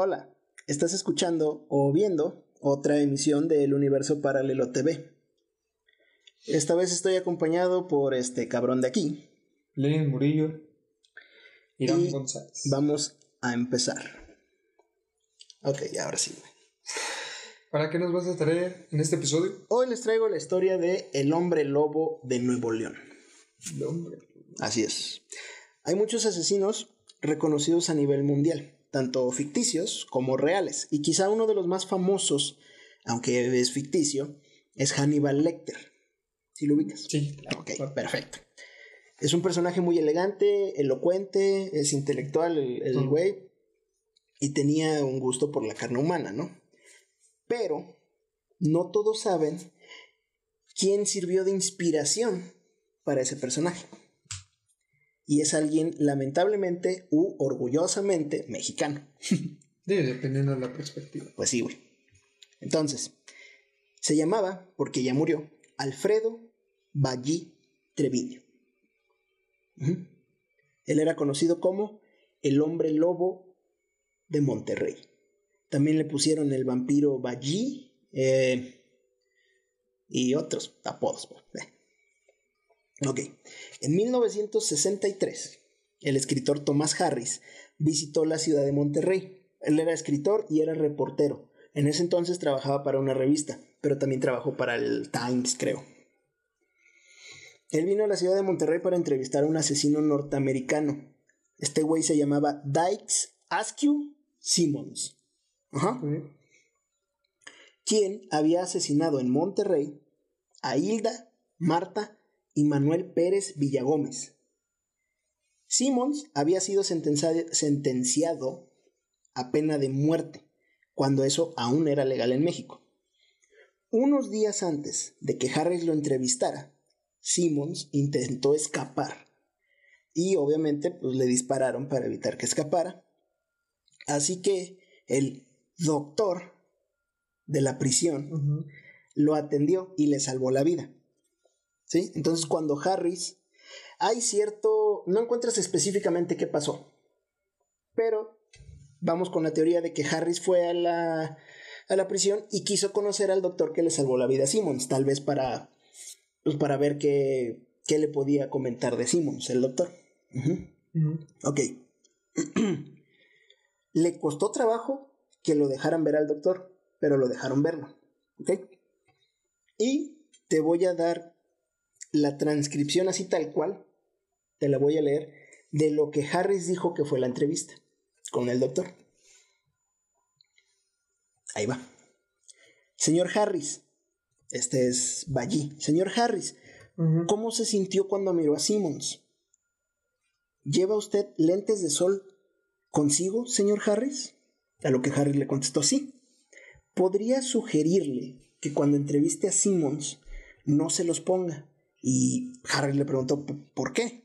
Hola, estás escuchando o viendo otra emisión del Universo Paralelo TV. Esta vez estoy acompañado por este cabrón de aquí. Lenin Murillo. Irán Y González. Vamos a empezar. Ok, ahora sí. ¿Para qué nos vas a traer en este episodio? Hoy les traigo la historia de El hombre lobo de Nuevo León. El hombre. Así es. Hay muchos asesinos reconocidos a nivel mundial, tanto ficticios como reales, y quizá uno de los más famosos, aunque es ficticio, es Hannibal Lecter. ¿Sí lo ubicas? Sí. Ok, perfecto. Es un personaje muy elegante, elocuente, es intelectual el, Ujú. güey, y tenía un gusto por la carne humana, ¿no? Pero no todos saben quién sirvió de inspiración para ese personaje. Y es alguien lamentablemente u orgullosamente mexicano. Sí, dependiendo de la perspectiva. Pues sí, güey. Entonces, se llamaba, porque ya murió, Alfredo Ballí Treviño. Él era conocido como el hombre lobo de Monterrey. También le pusieron el vampiro Ballí eh, y otros apodos. pues, eh. Ok. En 1963, el escritor Thomas Harris visitó la ciudad de Monterrey. Él era escritor y era reportero. En ese entonces trabajaba para una revista, pero también trabajó para el Times, creo. Él vino a la ciudad de Monterrey para entrevistar a un asesino norteamericano. Este güey se llamaba Dykes Askew Simmons. Ajá. Quien había asesinado en Monterrey a Hilda, Marta y Manuel Pérez Villagómez. Simmons había sido sentencia- sentenciado a pena de muerte, cuando eso aún era legal en México. Unos días antes de que Harris lo entrevistara, Simmons intentó escapar y obviamente pues le dispararon para evitar que escapara. Así que el doctor de la prisión lo atendió y le salvó la vida. ¿Sí? Entonces cuando Harris, hay cierto, no encuentras específicamente qué pasó, pero vamos con la teoría de que Harris fue a la, a la prisión y quiso conocer al doctor que le salvó la vida a Simmons, tal vez para, pues para ver qué, qué le podía comentar de Simmons, el doctor. Ujú. Ok. Le costó trabajo que lo dejaran ver al doctor, pero lo dejaron verlo. ¿Ok? Y te voy a dar la transcripción así tal cual, te la voy a leer, de lo que Harris dijo que fue la entrevista con el doctor. Ahí va. Señor Harris, este es Ballí. Señor Harris. ¿Cómo se sintió cuando miró a Simmons? ¿Lleva usted lentes de sol consigo, señor Harris? A lo que Harris le contestó sí. ¿Podría sugerirle que cuando entreviste a Simmons no se los ponga? Y Harris le preguntó "¿P- ¿por qué?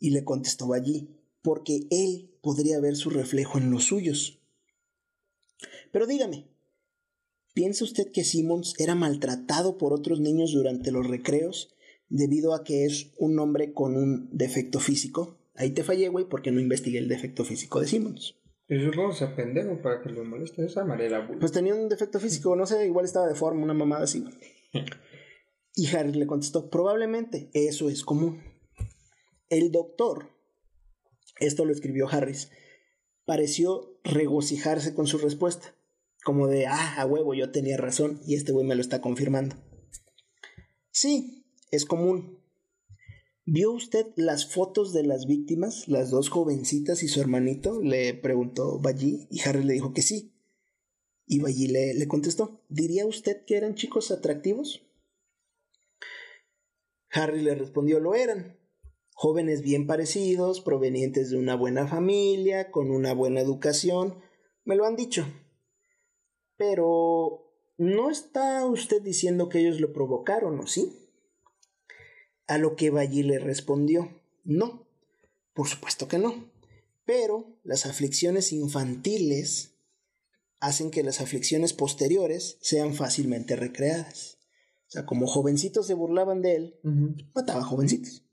Y le contestó allí, porque él podría ver su reflejo en los suyos. Pero dígame, ¿Piensa usted que Simmons era maltratado por otros niños durante los recreos debido a que es un hombre con un defecto físico? Ahí te fallé, güey, porque no investigué el defecto físico de Simmons. Supongo que sea pendejo para que lo moleste de esa manera, güey. Pues tenía un defecto físico, no sé, igual estaba de forma, una mamada así. Y Harris le contestó, probablemente, eso es común. El doctor, esto lo escribió Harris, pareció regocijarse con su respuesta. Como de, ah, a huevo, yo tenía razón y este güey me lo está confirmando. Sí, es común. ¿Vio usted las fotos de las víctimas, las dos jovencitas y su hermanito? Le preguntó Ballí y Harry le dijo que sí. Y Ballí le, le contestó, ¿diría usted que eran chicos atractivos? Harry le respondió, lo eran. Jóvenes bien parecidos, provenientes de una buena familia, con una buena educación, me lo han dicho. Pero, ¿no está usted diciendo que ellos lo provocaron, o sí? A lo que Ballí le respondió, no, por supuesto que no. Pero las aflicciones infantiles hacen que las aflicciones posteriores sean fácilmente recreadas. O sea, como jovencitos se burlaban de él, mataba jovencitos.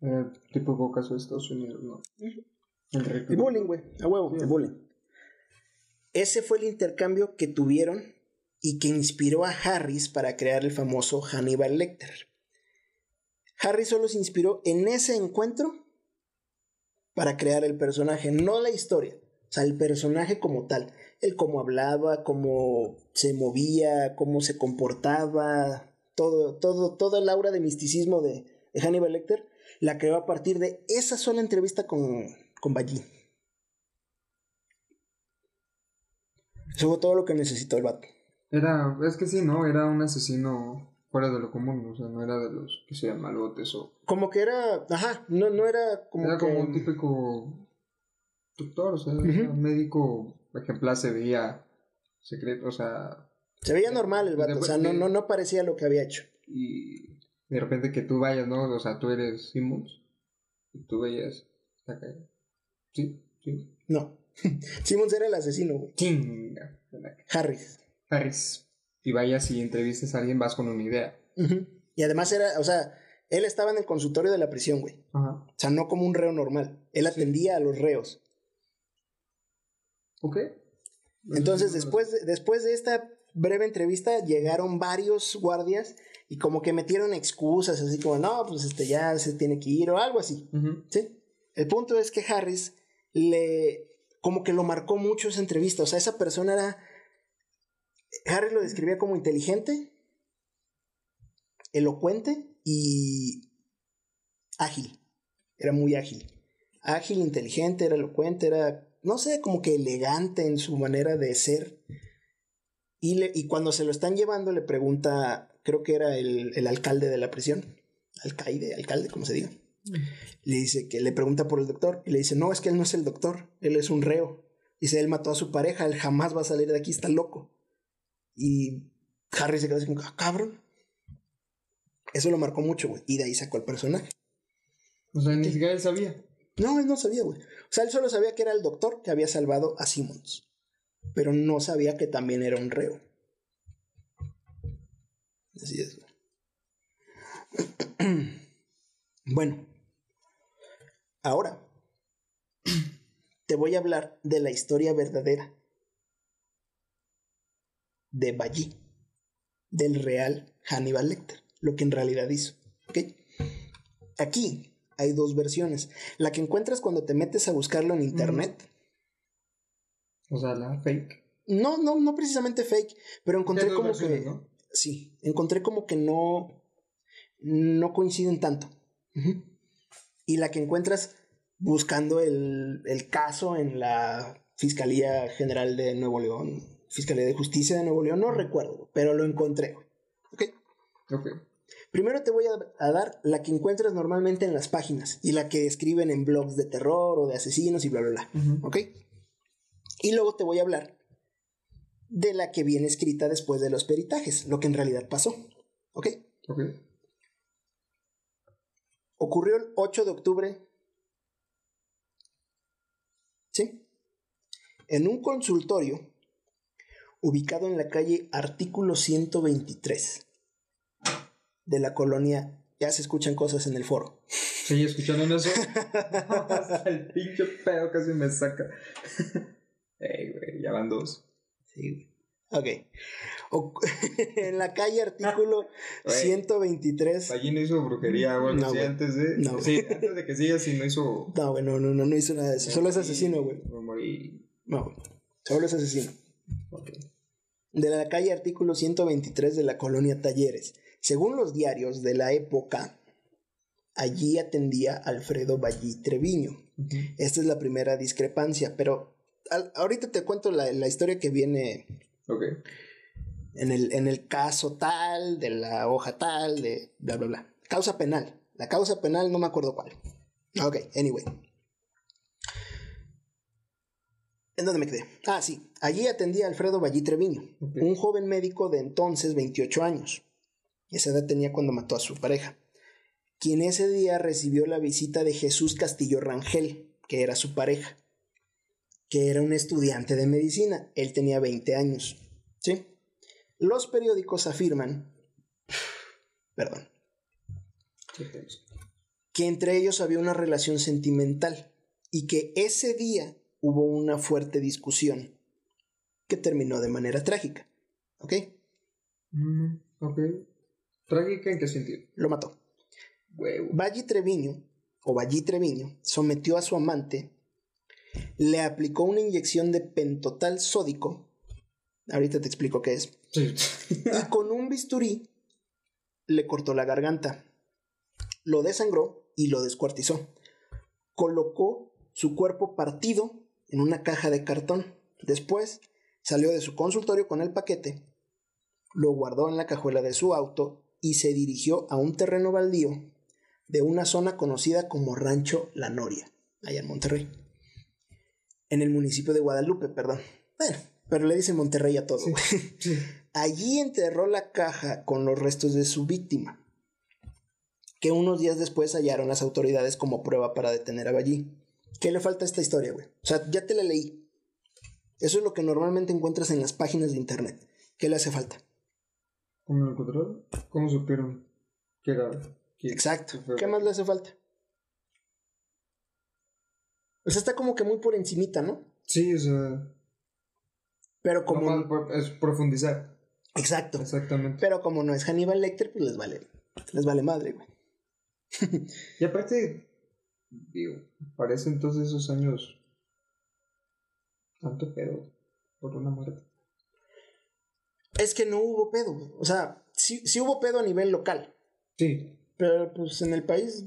Eh, tipo caso de Estados Unidos, ¿no? El bullying, güey, a huevo, el bullying. Ese fue el intercambio que tuvieron y que inspiró a Harris para crear el famoso Hannibal Lecter. Harris solo se inspiró en ese encuentro para crear el personaje, no la historia, o sea, el personaje como tal, el cómo hablaba, cómo se movía, cómo se comportaba, todo, todo, toda el aura de misticismo de, de Hannibal Lecter la creó a partir de esa sola entrevista con, con Ballí. Eso fue todo lo que necesitó el vato. Era, es que sí, ¿no? Era un asesino fuera de lo común, o sea, no era de los que sean malotes o... Como que era, ajá, no, no era como era que... como un típico doctor, o sea, era un médico ejemplar, se veía secreto, o sea, Se veía normal el vato, o sea, no, no, no parecía lo que había hecho. y de repente que tú vayas, ¿no? O sea, tú eres Simmons, y tú veías. Sí, sí. No. Simmons era el asesino, güey. Chinga. Harris. Harris. Y vayas y entrevistes a alguien, vas con una idea. Y además era, o sea, él estaba en el consultorio de la prisión, güey. Ajá. O sea, no como un reo normal. Él atendía a los reos. Ok. Entonces, después de, después de esta breve entrevista, llegaron varios guardias y como que metieron excusas, así como, no, pues este ya se tiene que ir o algo así. ¿Sí? El punto es que Harris le. como que lo marcó mucho esa entrevista. O sea, esa persona era. Harris lo describía como inteligente, elocuente y ágil. Era muy ágil. Ágil, inteligente, era elocuente, era, no sé, como que elegante en su manera de ser. Y, le- y cuando se lo están llevando, le pregunta, creo que era el, el alcalde de la prisión. Alcaide, alcalde, como se diga. Le dice que le pregunta por el doctor y le dice, no, es que él no es el doctor, él es un reo. Dice, él mató a su pareja, él jamás va a salir de aquí, está loco. Y Harry se quedó así como, ah, cabrón. Eso lo marcó mucho, güey. Y de ahí sacó el personaje. O sea, ni siquiera él sabía. No, él no sabía, güey. O sea, él solo sabía que era el doctor que había salvado a Simmons. Pero no sabía que también era un reo. Así es. Bueno, ahora te voy a hablar de la historia verdadera de Ballí, del real Hannibal Lecter, lo que en realidad hizo. ¿ok? Aquí hay dos versiones. La que encuentras cuando te metes a buscarlo en internet. O sea, la fake. No, no, no precisamente fake, pero encontré como versiones, que. ¿no? Sí, encontré como que no. No coinciden tanto. Y la que encuentras buscando el, el caso en la Fiscalía General de Nuevo León, Fiscalía de Justicia de Nuevo León, no recuerdo, pero lo encontré. ¿Ok? Ok. Primero te voy a, a dar la que encuentras normalmente en las páginas y la que escriben en blogs de terror o de asesinos y bla, bla, bla. ¿Ok? Y luego te voy a hablar de la que viene escrita después de los peritajes, lo que en realidad pasó. ¿Ok? Ok. Ocurrió el 8 de octubre. ¿Sí? En un consultorio ubicado en la calle Artículo 123 de la colonia. Ya se escuchan cosas en el foro. ¿Sigue escuchando eso? Hasta el pinche pedo casi me saca. Ey, güey, ya van dos. Sí, güey. Ok. O- en la calle Artículo Güey. 123. Allí no hizo brujería algo No, güey. antes de. No, güey. sí, antes de que siga, sí no hizo. No, güey, no, no, no, no hizo nada de eso. Solo es asesino, güey. Me morí. No, güey. Solo es asesino. Ok. de la calle artículo 123 de la colonia Talleres. Según los diarios de la época, allí atendía Alfredo Ballí Treviño. Esta es la primera discrepancia, pero al- ahorita te cuento la, la historia que viene Ok. en el, en el caso tal, de la hoja tal, de bla, bla, bla. Causa penal. La causa penal no me acuerdo cuál. Ok, anyway. ¿En dónde me quedé? Ah, sí. Allí atendía Alfredo Ballí Treviño, un joven médico de entonces 28 años. Esa edad tenía cuando mató a su pareja. Quien ese día recibió la visita de Jesús Castillo Rangel, que era su pareja, que era un estudiante de medicina. Él tenía 20 años. ¿Sí? Los periódicos afirman, perdón, que entre ellos había una relación sentimental y que ese día hubo una fuerte discusión que terminó de manera trágica. ¿Ok? Mm, ok. ¿Trágica en qué sentido? Lo mató. Huevo. Valli Treviño, o Valli Treviño, sometió a su amante, le aplicó una inyección de pentotal sódico, ahorita te explico qué es, Sí. y con un bisturí le cortó la garganta, lo desangró y lo descuartizó. Colocó su cuerpo partido en una caja de cartón. Después salió de su consultorio con el paquete, lo guardó en la cajuela de su auto y se dirigió a un terreno baldío de una zona conocida como Rancho La Noria, allá en Monterrey. En el municipio de Guadalupe, perdón. Bueno, pero le dicen Monterrey a todo. Sí. güey. Sí. Allí enterró la caja con los restos de su víctima, que unos días después hallaron las autoridades como prueba para detener a Ballí. ¿Qué le falta a esta historia, güey? O sea, ya te la leí. Eso es lo que normalmente encuentras en las páginas de internet. ¿Qué le hace falta? ¿Cómo lo encontraron? ¿Cómo supieron que era? que- Exacto. fue- ¿Qué más le hace falta? O sea, está como que muy por encimita, ¿no? Sí, o sea. Pero como... es profundizar. Exacto. Exactamente. Pero como no es Hannibal Lecter, pues les vale. Les vale madre, güey. Y aparte, digo, parece entonces esos años. Tanto pedo por una muerte. Es que no hubo pedo, güey. O sea, sí, sí hubo pedo a nivel local. Sí. Pero pues en el país.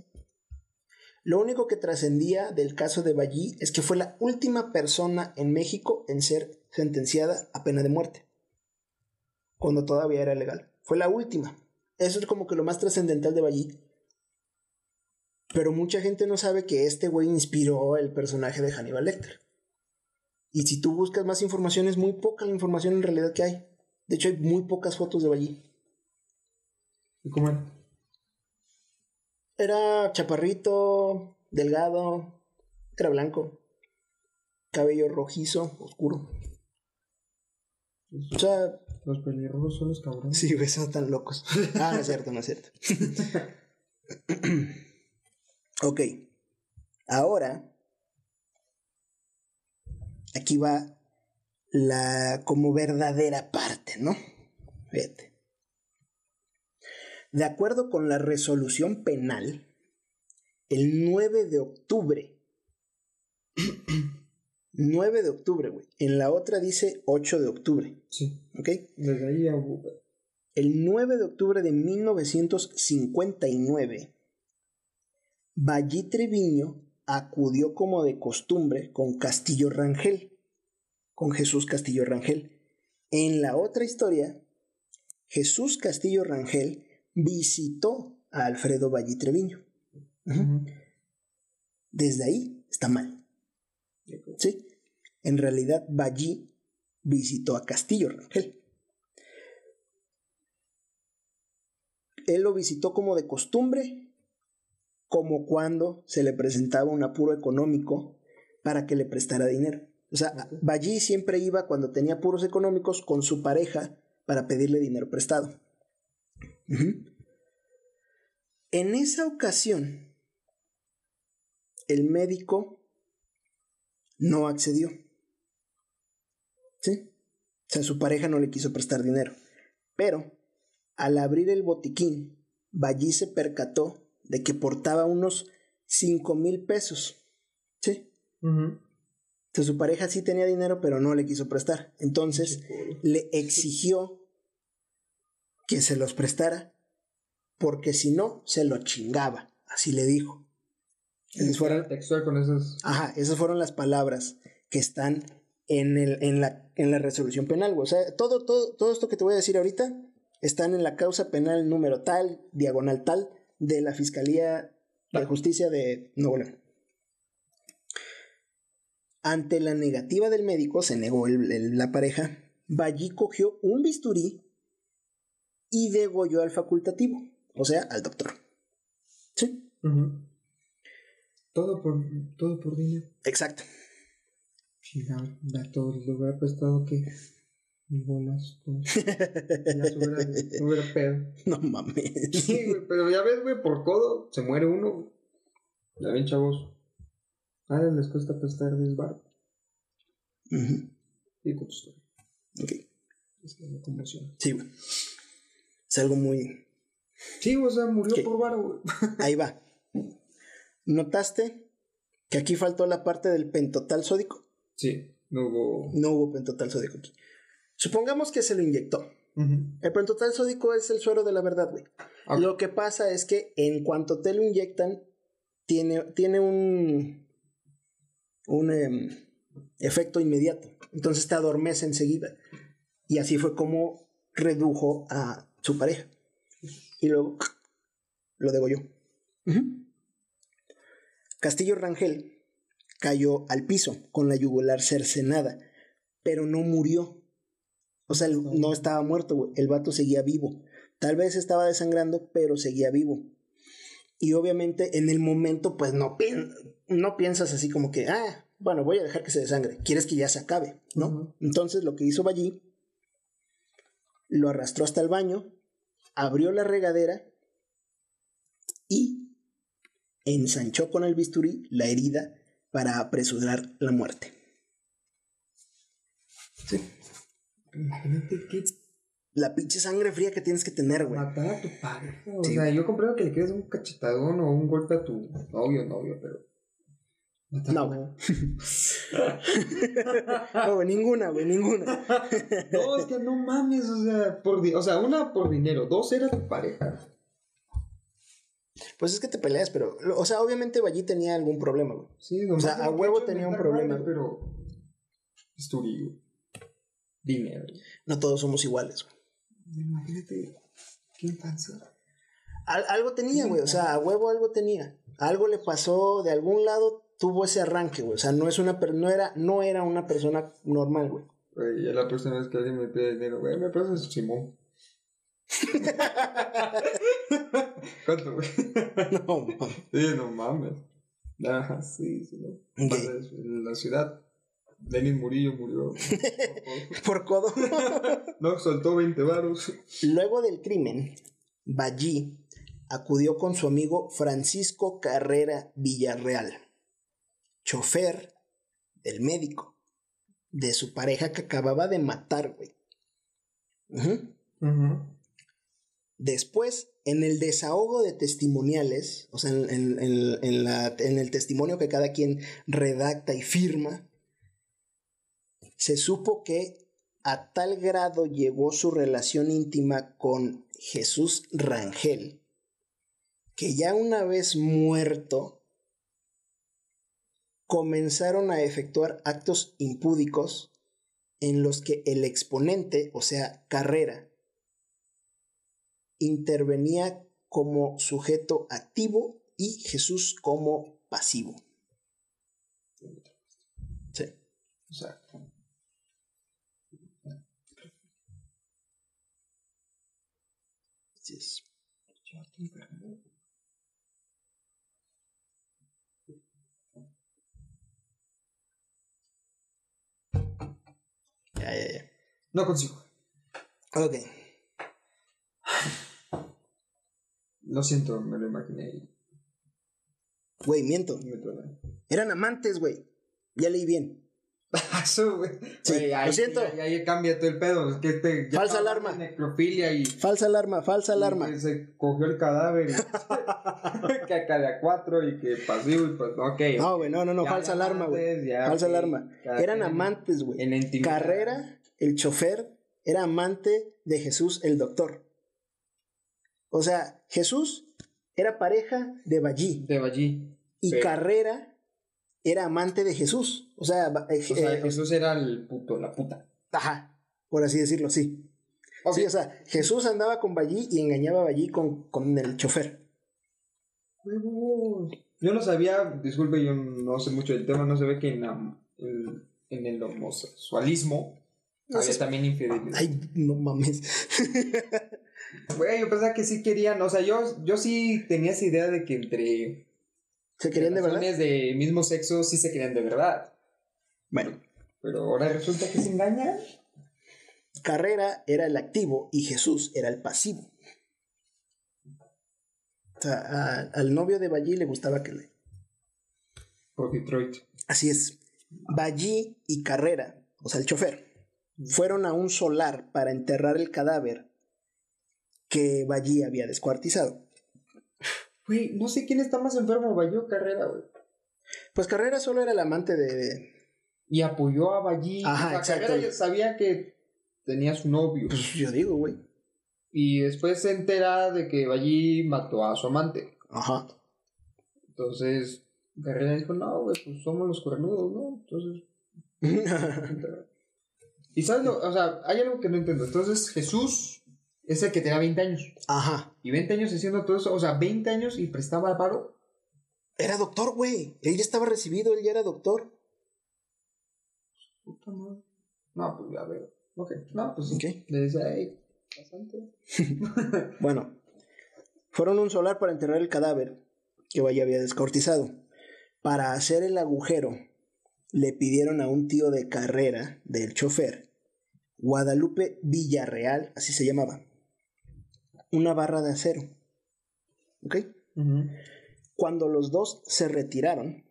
Lo único que trascendía del caso de Ballí es que fue la última persona en México en ser sentenciada a pena de muerte. Cuando todavía era legal. Fue la última. Eso es como que lo más trascendental de Ballí. Pero mucha gente no sabe que este güey inspiró el personaje de Hannibal Lecter. Y si tú buscas más información, es muy poca la información en realidad que hay. De hecho, hay muy pocas fotos de Ballí. ¿Y cómo era? Era chaparrito, delgado, era blanco, cabello rojizo, oscuro. O sea, Los pelirrojos son los cabrones. sí, güey, son tan locos. Ah, no es cierto, no es cierto. ok, ahora, aquí va la como verdadera parte, ¿no? Fíjate. De acuerdo con la resolución penal, el 9 de octubre, 9 de octubre, güey. En la otra dice 8 de octubre, Sí. ¿ok? Desde ahí hubo. El 9 de octubre de 1959, Ballí Treviño acudió como de costumbre con Castillo Rangel, con Jesús Castillo Rangel. En la otra historia, Jesús Castillo Rangel visitó a Alfredo Ballí Treviño. Desde ahí está mal. ¿Sí? En realidad, Ballí visitó a Castillo Rangel. Él lo visitó como de costumbre, como cuando se le presentaba un apuro económico para que le prestara dinero. O sea, Ok. Ballí siempre iba cuando tenía apuros económicos con su pareja para pedirle dinero prestado. En esa ocasión, el médico no accedió. ¿Sí? O sea, su pareja no le quiso prestar dinero. Pero, al abrir el botiquín, Ballí se percató de que portaba unos 5 mil pesos. ¿Sí? Ujú. Entonces su pareja sí tenía dinero, pero no le quiso prestar. Entonces le exigió que se los prestara, porque si no, se lo chingaba. Así le dijo. Esas fueron, Textual con esas. ajá, esas fueron las palabras que están en, el, en, la, en la resolución penal. O sea, todo, todo, todo esto que te voy a decir ahorita están en la causa penal número tal, diagonal tal, de la Fiscalía de Justicia de Nuevo León. Ante la negativa del médico, se negó el- el- la pareja, Ballí cogió un bisturí y degolló al facultativo, o sea, al doctor. ¿Sí? Todo por, todo por dinero. Exacto. Chingado, da todo. Le hubiera prestado que. Bolas. se hubiera, pedo. No mames. Sí, güey, pero ya ves, güey, por codo se muere uno. Ya ven, chavos. A alguien les cuesta prestar 10 baros. Ujú. Y con tu historia. Ok. Es que me conmociona. Sí, güey. Es algo muy. Sí, o sea, murió ¿Qué? por varo, güey. Ahí va. ¿Notaste que aquí faltó la parte del pentotal sódico? Sí, no hubo. No hubo pentotal sódico aquí. Supongamos que se lo inyectó. El pentotal sódico es el suero de la verdad, güey. Ok. Lo que pasa es que en cuanto te lo inyectan, tiene, tiene un, un em, efecto inmediato. Entonces te adormece enseguida. Y así fue como redujo a su pareja. Y luego lo degolló. Castillo Rangel cayó al piso con la yugular cercenada, pero no murió. O sea, no estaba muerto. El vato seguía vivo. Tal vez estaba desangrando, pero seguía vivo. Y obviamente en el momento, pues no, no piensas así como que, ah, bueno, voy a dejar que se desangre. Quieres que ya se acabe, ¿no? Entonces lo que hizo Ballí, lo arrastró hasta el baño, abrió la regadera y ensanchó con el bisturí la herida para apresurar la muerte. Sí. Imagínate que La pinche sangre fría que tienes que tener, güey. matar a tu pareja. O Sí. sea, yo comprendo que le quieres un cachetadón o un golpe a tu novio, novio, pero. No, güey. No, güey, ninguna, güey, ninguna. No, es que no mames, o sea, por di- o sea, una por dinero, dos era tu pareja. Pues es que te peleas, pero, o sea, obviamente Ballí tenía algún problema, güey. Sí, O sea, a huevo tenía un problema, pero. Estudio. Dinero. No todos somos iguales, güey. Imagínate qué infancia. Al- algo tenía, güey, o sea, a huevo algo tenía. Algo le pasó de algún lado, tuvo ese arranque, güey. O sea, no es una no era, no era una persona normal, güey. Güey, ya la próxima vez que alguien me pide dinero, güey, me prestas Simón. ¿Cuánto, güey? No, mames. Sí, no mames. Ajá, sí, sí, no. Ok. Pasa eso. En la ciudad, Denis Murillo murió. por codo. no, soltó 20 varos. Luego del crimen, Ballí acudió con su amigo Francisco Carrera Villarreal, chofer del médico, de su pareja que acababa de matar, güey. Después, en el desahogo de testimoniales, o sea, en, en- en- en la- en el testimonio que cada quien redacta y firma, se supo que a tal grado llegó su relación íntima con Jesús Rangel, que ya una vez muerto, comenzaron a efectuar actos impúdicos en los que el exponente, o sea, Carrera, intervenía como sujeto activo y Jesús como pasivo. Sí. Es. Ya, ya, ya. no consigo. Ok. Lo siento, me lo imaginé Güey, miento. Eran amantes, güey. Ya leí bien. Sí, Güey, ahí, lo siento. Ya, ya cambia todo el pedo. Es que este, ya Falsa alarma. Necrofilia y. Falsa alarma, falsa alarma. y se cogió el cadáver. que acá de a cuatro y que pasivo y pues. Ok. No, güey, no, no, no, Ya falsa alarma, güey. Falsa alarma. Eran amantes, güey. En la intimidad. Carrera, el chofer, era amante de Jesús, el doctor. O sea, Jesús era pareja de Ballí De allí. y Pero- Carrera era amante de Jesús. O sea, eh, O sea, eh, Jesús era el puto, la puta. ajá, por así decirlo, sí. Ok. Sí, o sea, Jesús andaba con Ballí y engañaba a Ballí con, con el chofer. Yo no sabía, disculpe, yo no sé mucho del tema, no se ve que en, en, en el homosexualismo No había también infidelidad. Ay, no mames. Güey, yo pensaba que sí querían, o sea, yo, yo sí tenía esa idea de que entre ¿Se querían de verdad? de mismo sexo sí se querían de verdad. Bueno, Pero ahora resulta que se engañan. Carrera era el activo y Jesús era el pasivo. O sea, a- al novio de Ballí le gustaba que le... Por Detroit. Así es. Ballí y Carrera, o sea, el chofer, fueron a un solar para enterrar el cadáver que Ballí había descuartizado. Güey, no sé quién está más enfermo, Ballí o Carrera, güey. Pues Carrera solo era el amante de... Y apoyó a Ballí. Ajá, o sea, exacto. Carrera ya sabía que tenía su novio. Pues yo digo, güey. Y después se entera de que Ballí mató a su amante. Ajá. Entonces, Carrera dijo, no, güey, pues somos los cornudos, ¿no? Entonces, y sabes, lo- o sea, hay algo que no entiendo. Entonces, Jesús es el que tenía 20 años. Ajá. Y 20 años haciendo todo eso, o sea, 20 años y prestaba paro. Era doctor, güey. Él ya estaba recibido, él ya era doctor. Puta madre. No, pues ya veo. Ok, no, pues sí. Ok. Le decía, hey, bastante. Bueno, fueron a un solar para enterrar el cadáver que Valle había descortizado. Para hacer el agujero, le pidieron a un tío de carrera del chofer, Guadalupe Villarreal, así se llamaba, una barra de acero. ¿Ok? Cuando los dos se retiraron,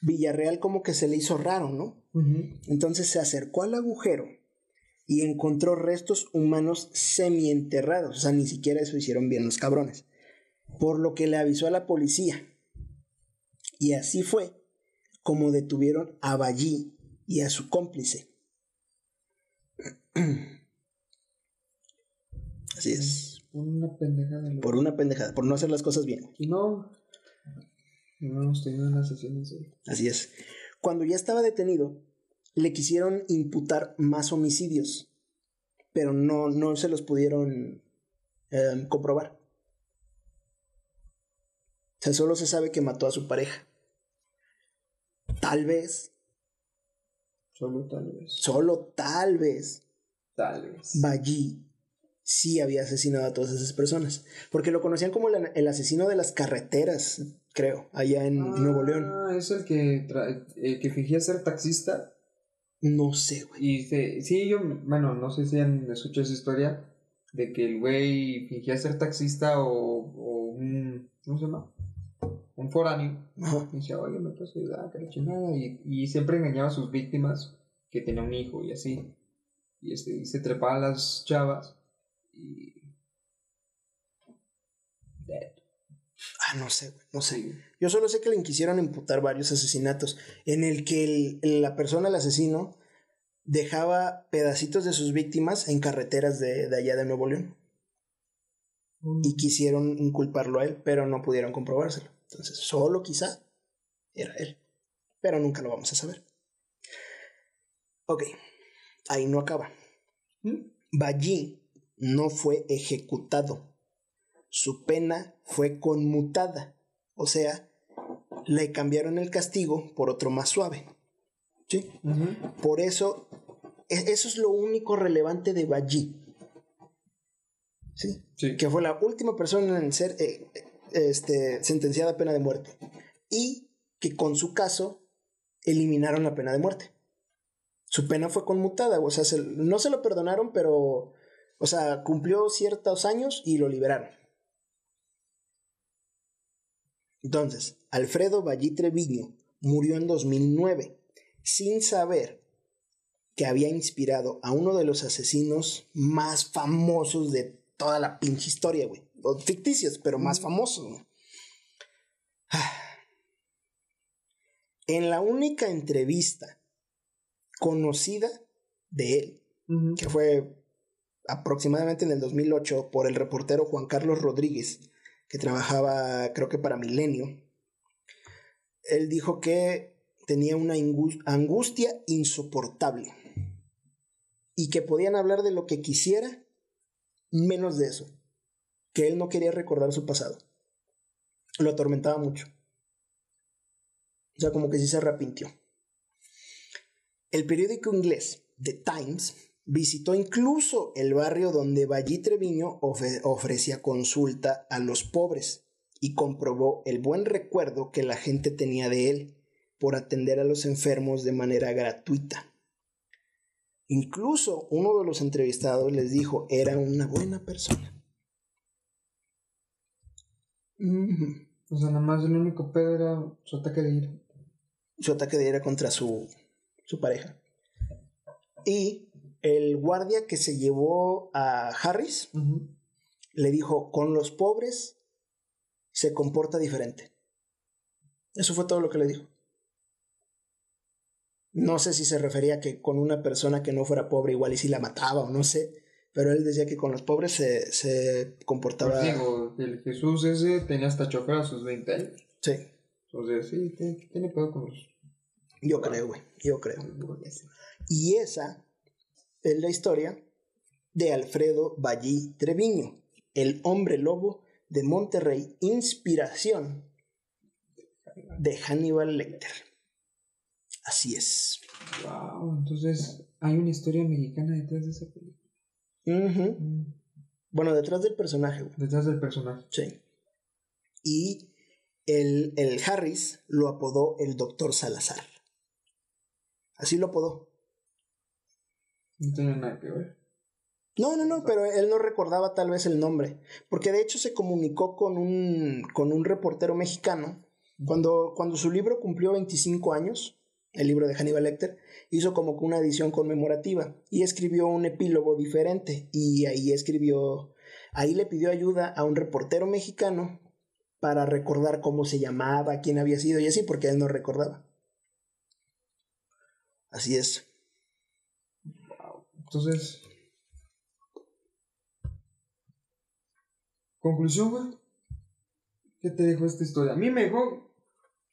Villarreal como que se le hizo raro, ¿no? Entonces se acercó al agujero y encontró restos humanos semienterrados. O sea, ni siquiera eso hicieron bien los cabrones. Por lo que le avisó a la policía. Y así fue como detuvieron a Ballí y a su cómplice. Así es. Una pendejada. loco. Por una pendejada, por no hacer las cosas bien. Y no, no hemos tenido una sesión así. Así es. Cuando ya estaba detenido, le quisieron imputar más homicidios, pero no, no se los pudieron eh, comprobar. O sea, solo se sabe que mató a su pareja. Tal vez, Solo tal vez. solo tal vez, Tal vez. Ballí sí había asesinado a todas esas personas. Porque lo conocían como el, el asesino de las carreteras, creo, allá en Nuevo León. Ah, es el que, el que fingía ser taxista. No sé, güey. Y se, sí, yo, bueno, no sé si han escuchado esa historia de que el güey fingía ser taxista o, o un, ¿cómo se llama? Un foráneo. Ajá. Y decía, oye, me puedes ayudar, que la chingada. Y, y siempre engañaba a sus víctimas que tenía un hijo y así. Y, este, y se trepaba a las chavas y... Ah, no sé, güey, no sé. Sí. Yo solo sé que le quisieron imputar varios asesinatos en el que el- la persona, el asesino, dejaba pedacitos de sus víctimas en carreteras de, de allá de Nuevo León. Y quisieron inculparlo a él, pero no pudieron comprobárselo. Entonces, solo quizá era él. Pero nunca lo vamos a saber. Ok, ahí no acaba. ¿Mm? Ballí no fue ejecutado. Su pena fue conmutada. O sea, le cambiaron el castigo por otro más suave. ¿Sí? Por eso, e- eso es lo único relevante de Ballí. ¿Sí? Sí. Que fue la última persona en ser eh, eh, este, sentenciada a pena de muerte. Y que con su caso eliminaron la pena de muerte. Su pena fue conmutada, o sea, se- no se lo perdonaron, pero, o sea, cumplió ciertos años y lo liberaron. Entonces, Alfredo Ballí Treviño murió en 2009 sin saber que había inspirado a uno de los asesinos más famosos de toda la pinche historia, güey. Ficticios, pero más famosos, güey. Ah. En la única entrevista conocida de él, que fue aproximadamente en el 2008 por el reportero Juan Carlos Rodríguez, que trabajaba creo que para Milenio, él dijo que tenía una angustia insoportable y que podían hablar de lo que quisiera, menos de eso, que él no quería recordar su pasado. Lo atormentaba mucho. O sea, como que sí se arrepintió. El periódico inglés The Times visitó incluso el barrio donde Ballí Treviño ofrecía consulta a los pobres y comprobó el buen recuerdo que la gente tenía de él por atender a los enfermos de manera gratuita. Incluso uno de los entrevistados les dijo era una buena persona. Ujú. O sea, nada más el único pedo era su ataque de ira. su ataque de ira contra su, su pareja. Y el guardia que se llevó a Harris le dijo, con los pobres se comporta diferente. Eso fue todo lo que le dijo. No sé si se refería que con una persona que no fuera pobre igual y si la mataba o no sé, pero él decía que con los pobres se, se comportaba... Pues digo, el Jesús ese tenía hasta chofer a sus 20 años. Sí. Entonces, sí, tiene, tiene pedo con los... Yo creo, güey, yo creo. Y esa es la historia de Alfredo Ballí Treviño, el hombre lobo de Monterrey, inspiración de Hannibal Lecter. Así es. Wow, entonces hay una historia mexicana detrás de esa película. Mm. Bueno, detrás del personaje. Detrás del personaje. Sí. Y el, el Harris lo apodó el Doctor Salazar. Así lo apodó. No tiene nada que ver. No, no, no, pero él no recordaba tal vez el nombre, porque de hecho se comunicó con un, con un reportero mexicano cuando, cuando su libro cumplió 25 años, el libro de Hannibal Lecter, hizo como una edición conmemorativa y escribió un epílogo diferente y ahí escribió, ahí le pidió ayuda a un reportero mexicano para recordar cómo se llamaba, quién había sido y así, porque él no recordaba. Así es. Entonces, conclusión, güey. ¿Qué te dejó esta historia? A mí me dejó,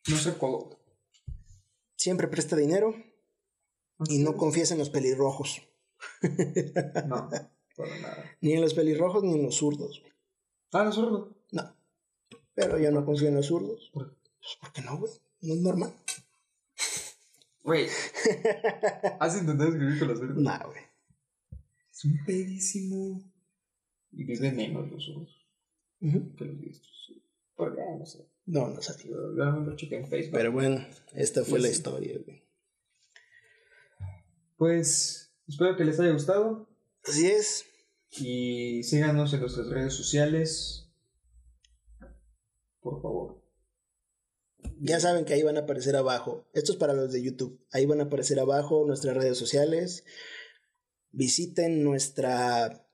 no sé cómo. Siempre presta dinero y no confíes en los pelirrojos. No, para nada. Ni en los pelirrojos ni en los zurdos. Ah, no zurdo. No. Pero yo no confío en los zurdos. ¿Por Pues porque no, güey. No es normal. Güey. ¿Has intentado escribir con los zurdos? Nah, güey. Es un pedísimo. Y viven menos los zurdos Ujú. que los diestros. ¿Por qué? No sé. No, no sabía. Yo lo chequé en Facebook. Pero bueno, esta fue Sí, la historia, güey. Pues espero que les haya gustado. Así es. Y síganos en nuestras redes sociales. Por favor. Ya saben que ahí van a aparecer abajo. Esto es para los de YouTube. Ahí van a aparecer abajo nuestras redes sociales. Visiten nuestra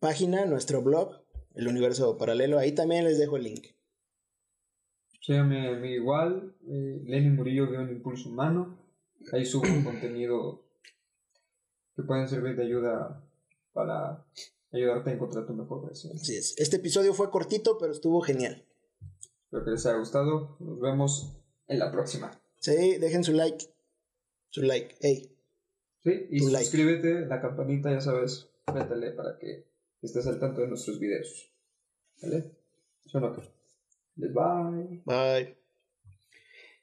página, nuestro blog, El Universo Paralelo. Ahí también les dejo el link. Síganme a mí igual. Eh, Lenny Murillo guion Impulso Humano. Ahí subo contenido que pueden servir de ayuda para ayudarte a encontrar tu mejor versión. Así es. Este episodio fue cortito, pero estuvo genial. Espero que les haya gustado. Nos vemos en la próxima. Sí, dejen su like. Su like. Hey. Sí, y Tu like. suscríbete, la campanita, ya sabes, métele para que estés al tanto de nuestros videos. ¿Vale? Suena que. Les bye. Bye.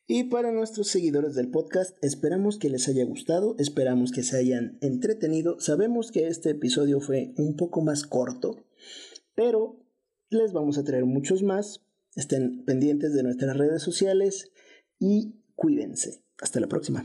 Y para nuestros seguidores del podcast, esperamos que les haya gustado, esperamos que se hayan entretenido. Sabemos que este episodio fue un poco más corto, pero les vamos a traer muchos más. Estén pendientes de nuestras redes sociales y cuídense. Hasta la próxima.